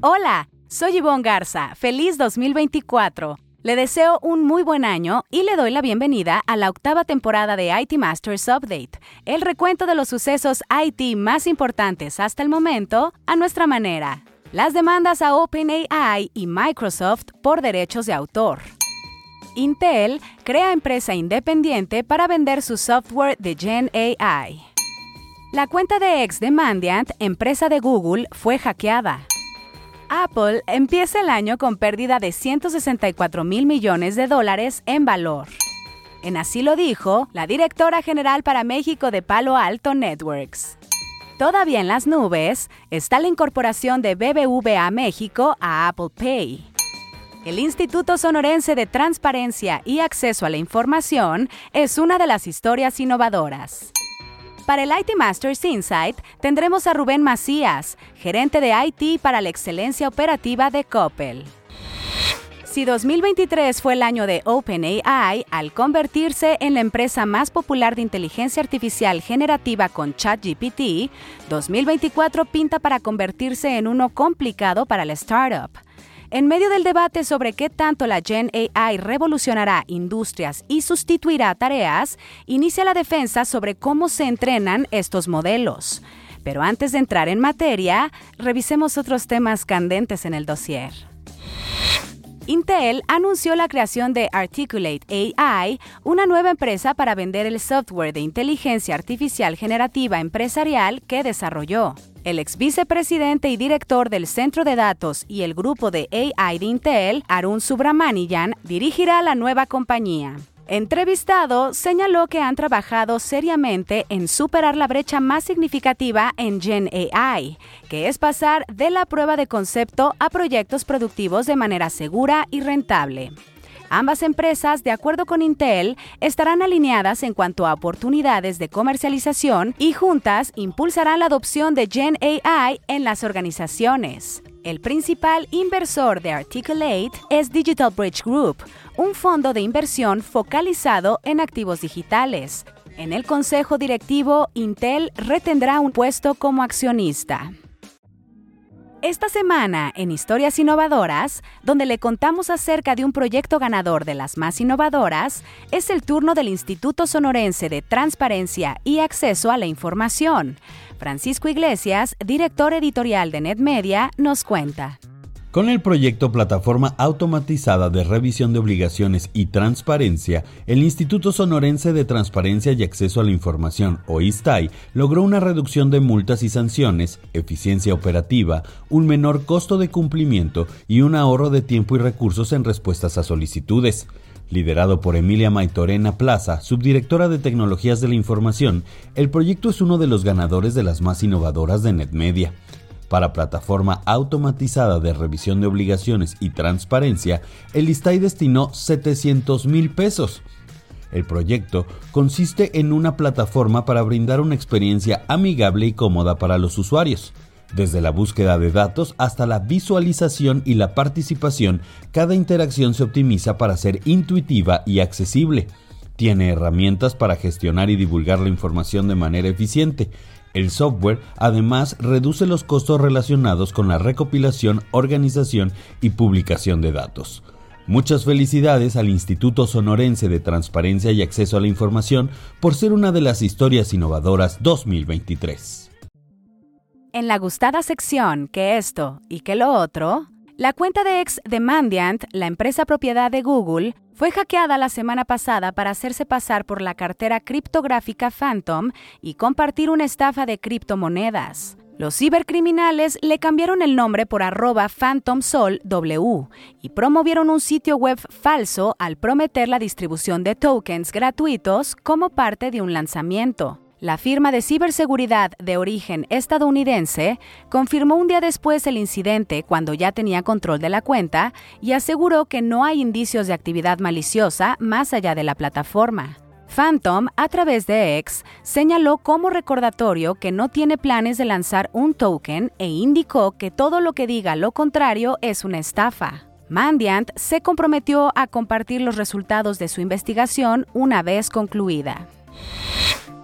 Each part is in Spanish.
Hola, soy Yvonne Garza. Feliz 2024. Le deseo un muy buen año y le doy la bienvenida a la octava temporada de IT Masters Update, el recuento de los sucesos IT más importantes hasta el momento a nuestra manera. Las demandas a OpenAI y Microsoft por derechos de autor. Intel crea empresa independiente para vender su software de Gen AI. La cuenta de ex de Mandiant, empresa de Google, fue hackeada. Apple empieza el año con pérdida de 164 mil millones de dólares en valor. En así lo dijo la directora general para México de Palo Alto Networks. Todavía en las nubes está la incorporación de BBVA México a Apple Pay. El Instituto Sonorense de Transparencia y Acceso a la Información es una de las historias innovadoras. Para el IT Masters Insight tendremos a Rubén Macías, gerente de IT para la excelencia operativa de Coppel. Si 2023 fue el año de OpenAI al convertirse en la empresa más popular de inteligencia artificial generativa con ChatGPT, 2024 pinta para convertirse en uno complicado para la startup. En medio del debate sobre qué tanto la Gen AI revolucionará industrias y sustituirá tareas, inicia la defensa sobre cómo se entrenan estos modelos. Pero antes de entrar en materia, revisemos otros temas candentes en el dossier. Intel anunció la creación de Articulate AI, una nueva empresa para vender el software de inteligencia artificial generativa empresarial que desarrolló. El ex vicepresidente y director del Centro de Datos y el grupo de AI de Intel, Arun Subramanian, dirigirá la nueva compañía. Entrevistado, señaló que han trabajado seriamente en superar la brecha más significativa en Gen AI, que es pasar de la prueba de concepto a proyectos productivos de manera segura y rentable. Ambas empresas, de acuerdo con Intel, estarán alineadas en cuanto a oportunidades de comercialización y juntas impulsarán la adopción de Gen AI en las organizaciones. El principal inversor de Articulate es Digital Bridge Group, un fondo de inversión focalizado en activos digitales. En el consejo directivo, Intel retendrá un puesto como accionista. Esta semana, en Historias Innovadoras, donde le contamos acerca de un proyecto ganador de las más innovadoras, es el turno del Instituto Sonorense de Transparencia y Acceso a la Información. Francisco Iglesias, director editorial de NetMedia, nos cuenta. Con el proyecto Plataforma Automatizada de Revisión de Obligaciones y Transparencia, el Instituto Sonorense de Transparencia y Acceso a la Información, o ISTAI, logró una reducción de multas y sanciones, eficiencia operativa, un menor costo de cumplimiento y un ahorro de tiempo y recursos en respuestas a solicitudes. Liderado por Emilia Maitorena Plaza, subdirectora de Tecnologías de la Información, el proyecto es uno de los ganadores de las más innovadoras de NetMedia. Para plataforma automatizada de revisión de obligaciones y transparencia, el ISTAI destinó 700 mil pesos. El proyecto consiste en una plataforma para brindar una experiencia amigable y cómoda para los usuarios. Desde la búsqueda de datos hasta la visualización y la participación, cada interacción se optimiza para ser intuitiva y accesible. Tiene herramientas para gestionar y divulgar la información de manera eficiente el software además reduce los costos relacionados con la recopilación, organización y publicación de datos. Muchas felicidades al Instituto Sonorense de Transparencia y Acceso a la Información por ser una de las historias innovadoras 2023. En la gustada sección que esto y que lo otro, la cuenta de ex de Mandiant, la empresa propiedad de Google, fue hackeada la semana pasada para hacerse pasar por la cartera criptográfica Phantom y compartir una estafa de criptomonedas. Los cibercriminales le cambiaron el nombre por arroba PhantomSolW y promovieron un sitio web falso al prometer la distribución de tokens gratuitos como parte de un lanzamiento. La firma de ciberseguridad de origen estadounidense confirmó un día después el incidente cuando ya tenía control de la cuenta y aseguró que no hay indicios de actividad maliciosa más allá de la plataforma. Phantom, a través de X, señaló como recordatorio que no tiene planes de lanzar un token e indicó que todo lo que diga lo contrario es una estafa. Mandiant se comprometió a compartir los resultados de su investigación una vez concluida.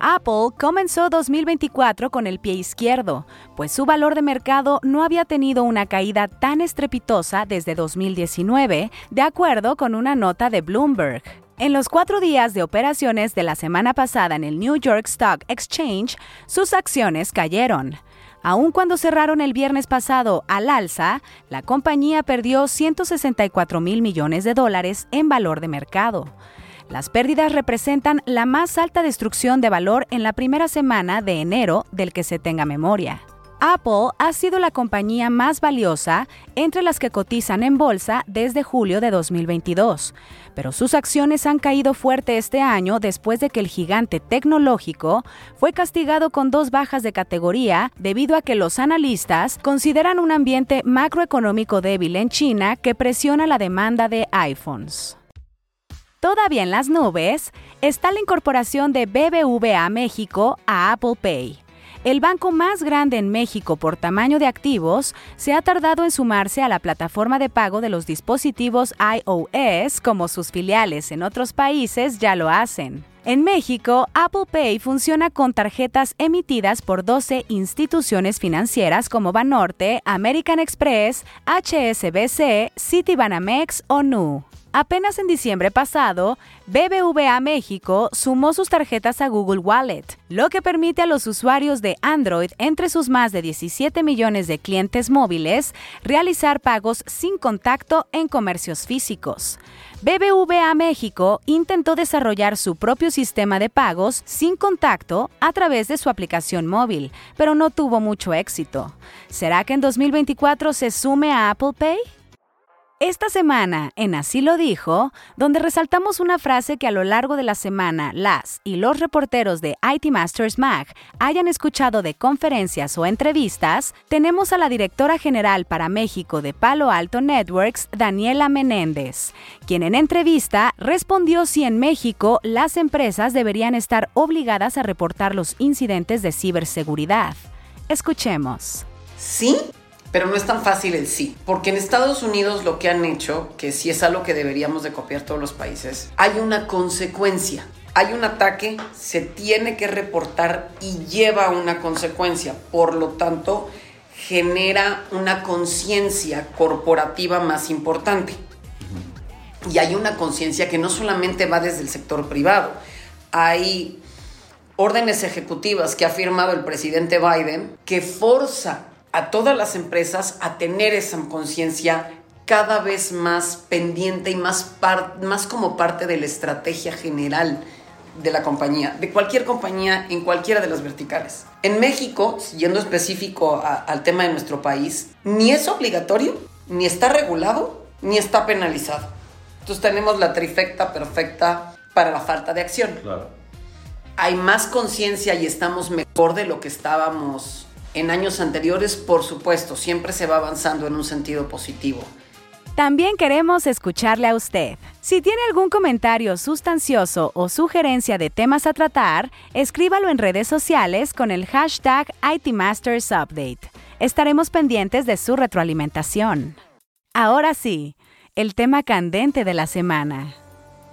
Apple comenzó 2024 con el pie izquierdo, pues su valor de mercado no había tenido una caída tan estrepitosa desde 2019, de acuerdo con una nota de Bloomberg. En los cuatro días de operaciones de la semana pasada en el New York Stock Exchange, sus acciones cayeron. Aun cuando cerraron el viernes pasado al alza, la compañía perdió 164 mil millones de dólares en valor de mercado. Las pérdidas representan la más alta destrucción de valor en la primera semana de enero del que se tenga memoria. Apple ha sido la compañía más valiosa entre las que cotizan en bolsa desde julio de 2022, pero sus acciones han caído fuerte este año después de que el gigante tecnológico fue castigado con dos bajas de categoría debido a que los analistas consideran un ambiente macroeconómico débil en China que presiona la demanda de iPhones. Todavía en las nubes está la incorporación de BBVA México a Apple Pay. El banco más grande en México por tamaño de activos se ha tardado en sumarse a la plataforma de pago de los dispositivos iOS como sus filiales en otros países ya lo hacen. En México, Apple Pay funciona con tarjetas emitidas por 12 instituciones financieras como Banorte, American Express, HSBC, Citibanamex o Nu. Apenas en diciembre pasado, BBVA México sumó sus tarjetas a Google Wallet, lo que permite a los usuarios de Android entre sus más de 17 millones de clientes móviles realizar pagos sin contacto en comercios físicos. BBVA México intentó desarrollar su propio sistema de pagos sin contacto a través de su aplicación móvil, pero no tuvo mucho éxito. ¿Será que en 2024 se sume a Apple Pay? Esta semana, en Así lo dijo, donde resaltamos una frase que a lo largo de la semana las y los reporteros de IT Masters Mag hayan escuchado de conferencias o entrevistas, tenemos a la directora general para México de Palo Alto Networks, Daniela Menéndez, quien en entrevista respondió si en México las empresas deberían estar obligadas a reportar los incidentes de ciberseguridad. Escuchemos. Sí, pero no es tan fácil el sí, porque en Estados Unidos lo que han hecho, que sí es algo que deberíamos de copiar todos los países, hay una consecuencia. Hay un ataque, se tiene que reportar y lleva una consecuencia. Por lo tanto, genera una conciencia corporativa más importante. Y hay una conciencia que no solamente va desde el sector privado. Hay órdenes ejecutivas que ha firmado el presidente Biden que forza a todas las empresas a tener esa conciencia cada vez más pendiente y más, más como parte de la estrategia general de la compañía, de cualquier compañía en cualquiera de las verticales. En México, yendo específico al tema de nuestro país, ni es obligatorio, ni está regulado, ni está penalizado. Entonces tenemos la trifecta perfecta para la falta de acción. Hay más conciencia y estamos mejor de lo que estábamos en años anteriores, por supuesto, siempre se va avanzando en un sentido positivo. También queremos escucharle a usted. Si tiene algún comentario sustancioso o sugerencia de temas a tratar, escríbalo en redes sociales con el hashtag ITMastersUpdate. Estaremos pendientes de su retroalimentación. Ahora sí, el tema candente de la semana.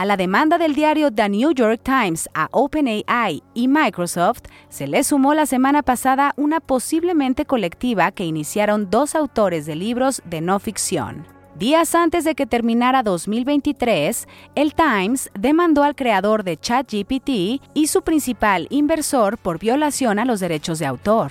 A la demanda del diario The New York Times a OpenAI y Microsoft se le sumó la semana pasada una posiblemente colectiva que iniciaron dos autores de libros de no ficción. Días antes de que terminara 2023, el Times demandó al creador de ChatGPT y su principal inversor por violación a los derechos de autor.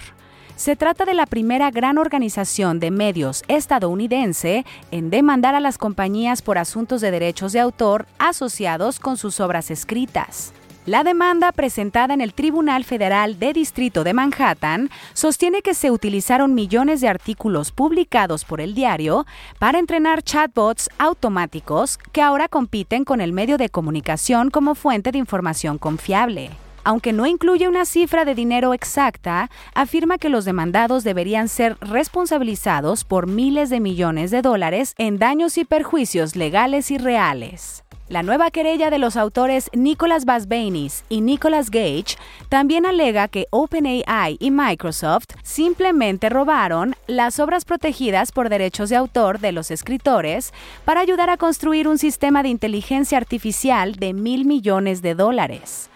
Se trata de la primera gran organización de medios estadounidense en demandar a las compañías por asuntos de derechos de autor asociados con sus obras escritas. La demanda presentada en el Tribunal Federal de Distrito de Manhattan sostiene que se utilizaron millones de artículos publicados por el diario para entrenar chatbots automáticos que ahora compiten con el medio de comunicación como fuente de información confiable aunque no incluye una cifra de dinero exacta, afirma que los demandados deberían ser responsabilizados por miles de millones de dólares en daños y perjuicios legales y reales. La nueva querella de los autores Nicholas Basbanis y Nicholas Gage también alega que OpenAI y Microsoft simplemente robaron las obras protegidas por derechos de autor de los escritores para ayudar a construir un sistema de inteligencia artificial de mil millones de dólares.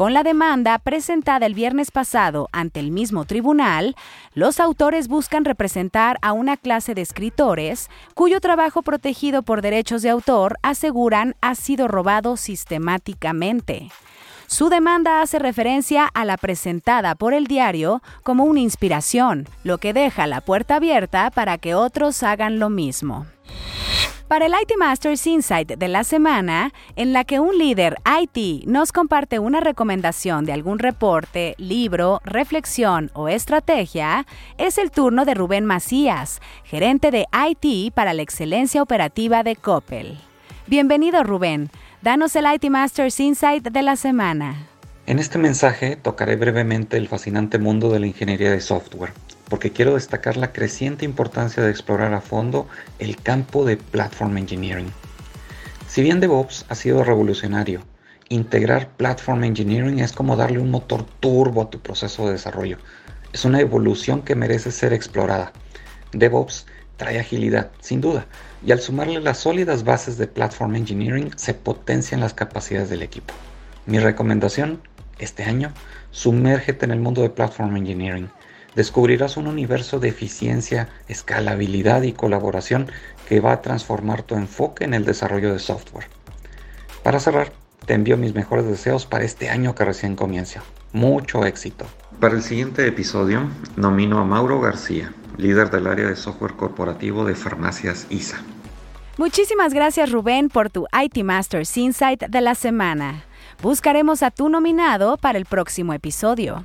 Con la demanda presentada el viernes pasado ante el mismo tribunal, los autores buscan representar a una clase de escritores cuyo trabajo protegido por derechos de autor aseguran ha sido robado sistemáticamente. Su demanda hace referencia a la presentada por el diario como una inspiración, lo que deja la puerta abierta para que otros hagan lo mismo. Para el IT Masters Insight de la semana, en la que un líder IT nos comparte una recomendación de algún reporte, libro, reflexión o estrategia, es el turno de Rubén Macías, gerente de IT para la excelencia operativa de Coppel. Bienvenido Rubén, danos el IT Masters Insight de la semana. En este mensaje tocaré brevemente el fascinante mundo de la ingeniería de software porque quiero destacar la creciente importancia de explorar a fondo el campo de Platform Engineering. Si bien DevOps ha sido revolucionario, integrar Platform Engineering es como darle un motor turbo a tu proceso de desarrollo. Es una evolución que merece ser explorada. DevOps trae agilidad, sin duda, y al sumarle las sólidas bases de Platform Engineering se potencian las capacidades del equipo. Mi recomendación, este año, sumérgete en el mundo de Platform Engineering descubrirás un universo de eficiencia, escalabilidad y colaboración que va a transformar tu enfoque en el desarrollo de software. Para cerrar, te envío mis mejores deseos para este año que recién comienza. Mucho éxito. Para el siguiente episodio, nomino a Mauro García, líder del área de software corporativo de Farmacias ISA. Muchísimas gracias Rubén por tu IT Masters Insight de la semana. Buscaremos a tu nominado para el próximo episodio.